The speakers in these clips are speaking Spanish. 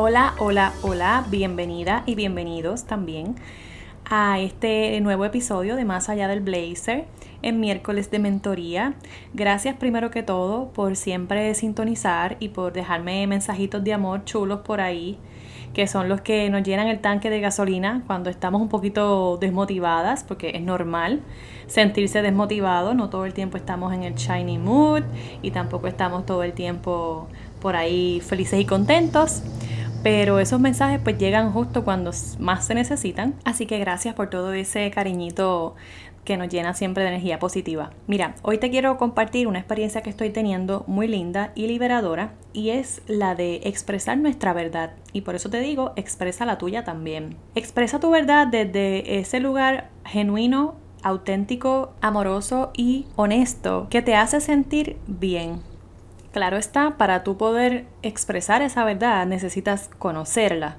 Hola, hola, hola, bienvenida y bienvenidos también a este nuevo episodio de Más allá del Blazer en miércoles de mentoría. Gracias primero que todo por siempre sintonizar y por dejarme mensajitos de amor chulos por ahí, que son los que nos llenan el tanque de gasolina cuando estamos un poquito desmotivadas, porque es normal sentirse desmotivado, no todo el tiempo estamos en el shiny mood y tampoco estamos todo el tiempo por ahí felices y contentos pero esos mensajes pues llegan justo cuando más se necesitan. Así que gracias por todo ese cariñito que nos llena siempre de energía positiva. Mira, hoy te quiero compartir una experiencia que estoy teniendo muy linda y liberadora y es la de expresar nuestra verdad. Y por eso te digo, expresa la tuya también. Expresa tu verdad desde ese lugar genuino, auténtico, amoroso y honesto que te hace sentir bien. Claro está, para tú poder expresar esa verdad necesitas conocerla.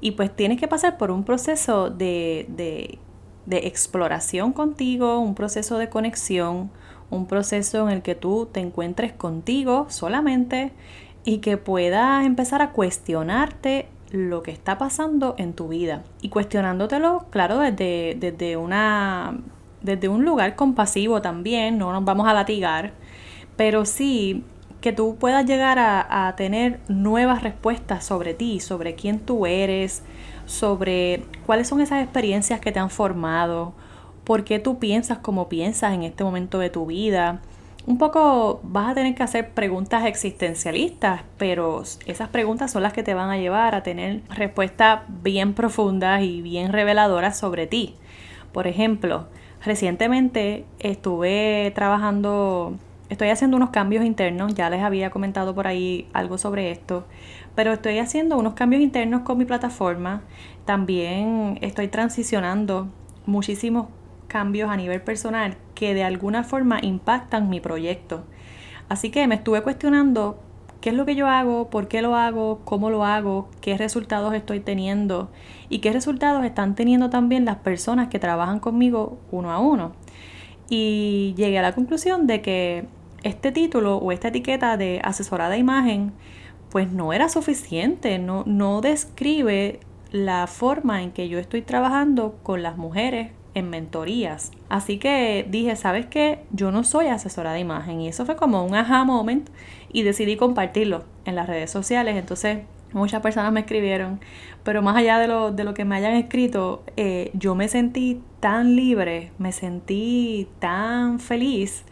Y pues tienes que pasar por un proceso de, de, de exploración contigo, un proceso de conexión, un proceso en el que tú te encuentres contigo solamente y que puedas empezar a cuestionarte lo que está pasando en tu vida. Y cuestionándotelo, claro, desde, desde, una, desde un lugar compasivo también, no nos vamos a latigar, pero sí que tú puedas llegar a, tener nuevas respuestas sobre ti, sobre quién tú eres, sobre cuáles son esas experiencias que te han formado, por qué tú piensas como piensas en este momento de tu vida. Un poco vas a tener que hacer preguntas existencialistas, pero esas preguntas son las que te van a llevar a tener respuestas bien profundas y bien reveladoras sobre ti. Por ejemplo, recientemente estuve trabajando Estoy haciendo unos cambios internos, ya les había comentado por ahí algo sobre esto, pero estoy haciendo unos cambios internos con mi plataforma. También estoy transicionando muchísimos cambios a nivel personal que de alguna forma impactan mi proyecto. Así que me estuve cuestionando qué es lo que yo hago, por qué lo hago, cómo lo hago, qué resultados estoy teniendo y qué resultados están teniendo también las personas que trabajan conmigo uno a uno. Y llegué a la conclusión de que este título o esta etiqueta de asesorada imagen pues no era suficiente, no, no describe la forma en que yo estoy trabajando con las mujeres en mentorías. Así que dije, ¿sabes qué? Yo no soy asesora de imagen y eso fue como un aha moment y decidí compartirlo en las redes sociales. Entonces muchas personas me escribieron, pero más allá de lo, de lo que me hayan escrito, eh, yo me sentí tan libre, me sentí tan feliz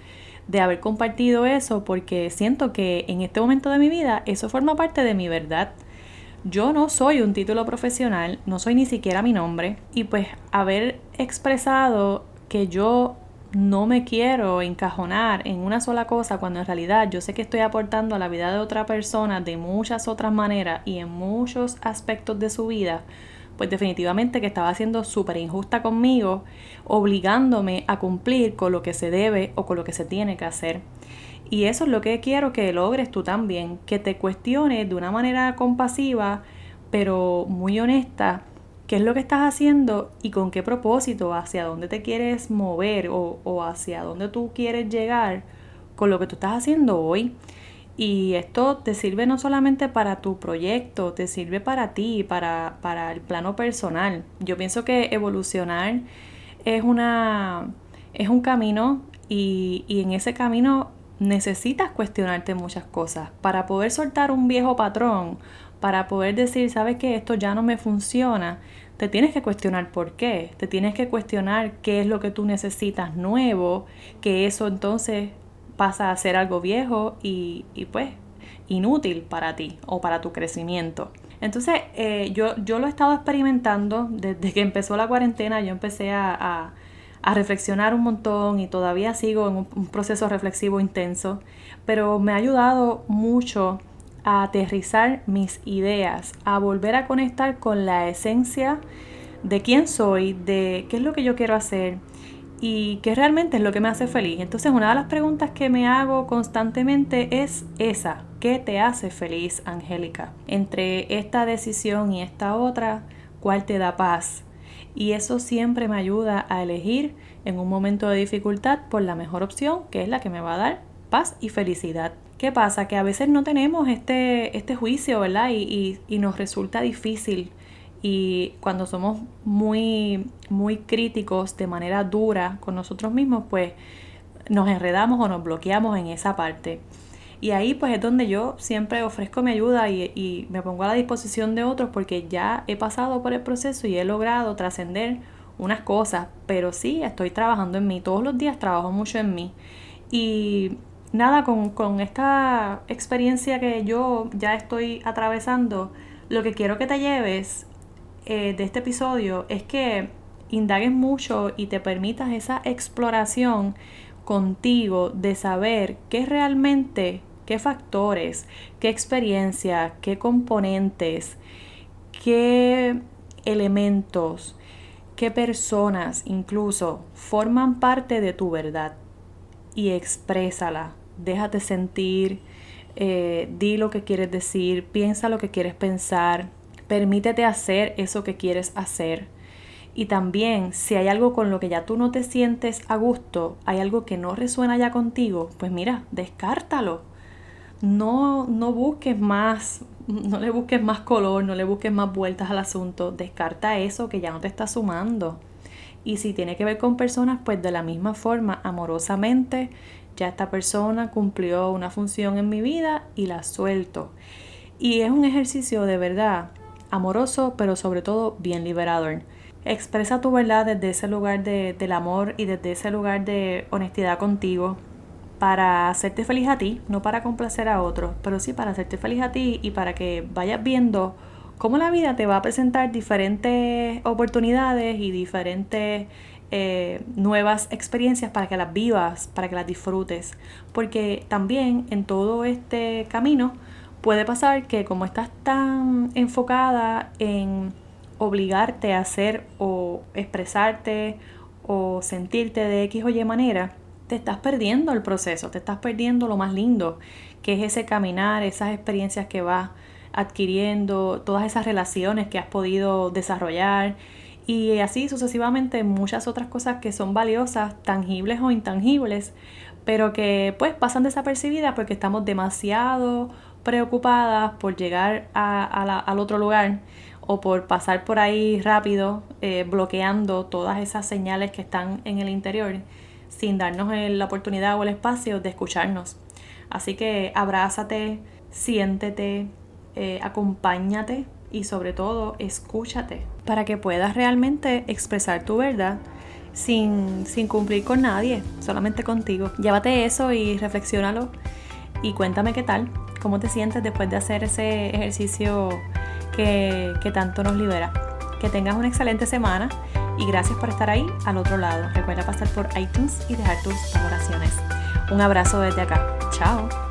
de haber compartido eso porque siento que en este momento de mi vida eso forma parte de mi verdad. Yo no soy un título profesional, no soy ni siquiera mi nombre y pues haber expresado que yo no me quiero encajonar en una sola cosa cuando en realidad yo sé que estoy aportando a la vida de otra persona de muchas otras maneras y en muchos aspectos de su vida, pues definitivamente que estaba siendo súper injusta conmigo, obligándome a cumplir con lo que se debe o con lo que se tiene que hacer. Y eso es lo que quiero que logres tú también, que te cuestiones de una manera compasiva, pero muy honesta, qué es lo que estás haciendo y con qué propósito, hacia dónde te quieres mover o, o hacia dónde tú quieres llegar con lo que tú estás haciendo hoy. Y esto te sirve no solamente para tu proyecto, te sirve para ti, para, para el plano personal. Yo pienso que evolucionar es, una, es un camino y, y en ese camino necesitas cuestionarte muchas cosas. Para poder soltar un viejo patrón, para poder decir, sabes que esto ya no me funciona, te tienes que cuestionar por qué, te tienes que cuestionar qué es lo que tú necesitas nuevo, que eso entonces pasa a ser algo viejo y, pues inútil para ti o para tu crecimiento. Entonces, eh, yo, yo lo he estado experimentando desde que empezó la cuarentena, yo empecé a, a, reflexionar un montón y todavía sigo en un, proceso reflexivo intenso, pero me ha ayudado mucho a aterrizar mis ideas, a volver a conectar con la esencia de quién soy, de qué es lo que yo quiero hacer y qué realmente es lo que me hace feliz. Entonces una de las preguntas que me hago constantemente es esa, ¿qué te hace feliz, Angélica? Entre esta decisión y esta otra, ¿cuál te da paz? Y eso siempre me ayuda a elegir en un momento de dificultad por la mejor opción, que es la que me va a dar paz y felicidad. ¿Qué pasa? Que a veces no tenemos este, este juicio, ¿verdad? Y, y, nos resulta difícil. Y cuando somos muy, muy críticos de manera dura con nosotros mismos, pues nos enredamos o nos bloqueamos en esa parte. Y ahí pues es donde yo siempre ofrezco mi ayuda y, me pongo a la disposición de otros porque ya he pasado por el proceso y he logrado trascender unas cosas, pero sí estoy trabajando en mí, todos los días trabajo mucho en mí. Y nada, con, esta experiencia que yo ya estoy atravesando, lo que quiero que te lleves eh, de este episodio es que indagues mucho y te permitas esa exploración contigo de saber qué realmente, qué factores, qué experiencia, qué componentes, qué elementos, qué personas incluso forman parte de tu verdad. Y exprésala. Déjate sentir, eh, di lo que quieres decir, piensa lo que quieres pensar, permítete hacer eso que quieres hacer. Y también, si hay algo con lo que ya tú no te sientes a gusto, hay algo que no resuena ya contigo, pues mira, descártalo. No, no busques más, no le busques más color, no le busques más vueltas al asunto. Descarta eso que ya no te está sumando. Y si tiene que ver con personas, pues de la misma forma, amorosamente, ya esta persona cumplió una función en mi vida y la suelto. Y es un ejercicio de verdad amoroso, pero sobre todo bien liberador. Expresa tu verdad desde ese lugar de, del amor y desde ese lugar de honestidad contigo para hacerte feliz a ti, no para complacer a otros, pero sí para hacerte feliz a ti y para que vayas viendo cómo la vida te va a presentar diferentes oportunidades y diferentes eh, nuevas experiencias para que las vivas, para que las disfrutes. Porque también en todo este camino puede pasar que como estás tan enfocada en obligarte a hacer o expresarte o sentirte de X o Y manera, te estás perdiendo el proceso, te estás perdiendo lo más lindo, que es ese caminar, esas experiencias que vas adquiriendo, todas esas relaciones que has podido desarrollar y así sucesivamente muchas otras cosas que son valiosas, tangibles o intangibles, pero que pues pasan desapercibidas porque estamos demasiado preocupadas por llegar al otro lugar o por pasar por ahí rápido, eh, bloqueando todas esas señales que están en el interior, sin darnos la oportunidad o el espacio de escucharnos. Así que abrázate, siéntete, eh, acompáñate y sobre todo escúchate para que puedas realmente expresar tu verdad sin, sin cumplir con nadie, solamente contigo. Llévate eso y reflexiónalo y cuéntame qué tal, cómo te sientes después de hacer ese ejercicio que, que tanto nos libera. Que tengas una excelente semana y gracias por estar ahí al otro lado. Recuerda pasar por iTunes y dejar tus valoraciones. Un abrazo desde acá. Chao.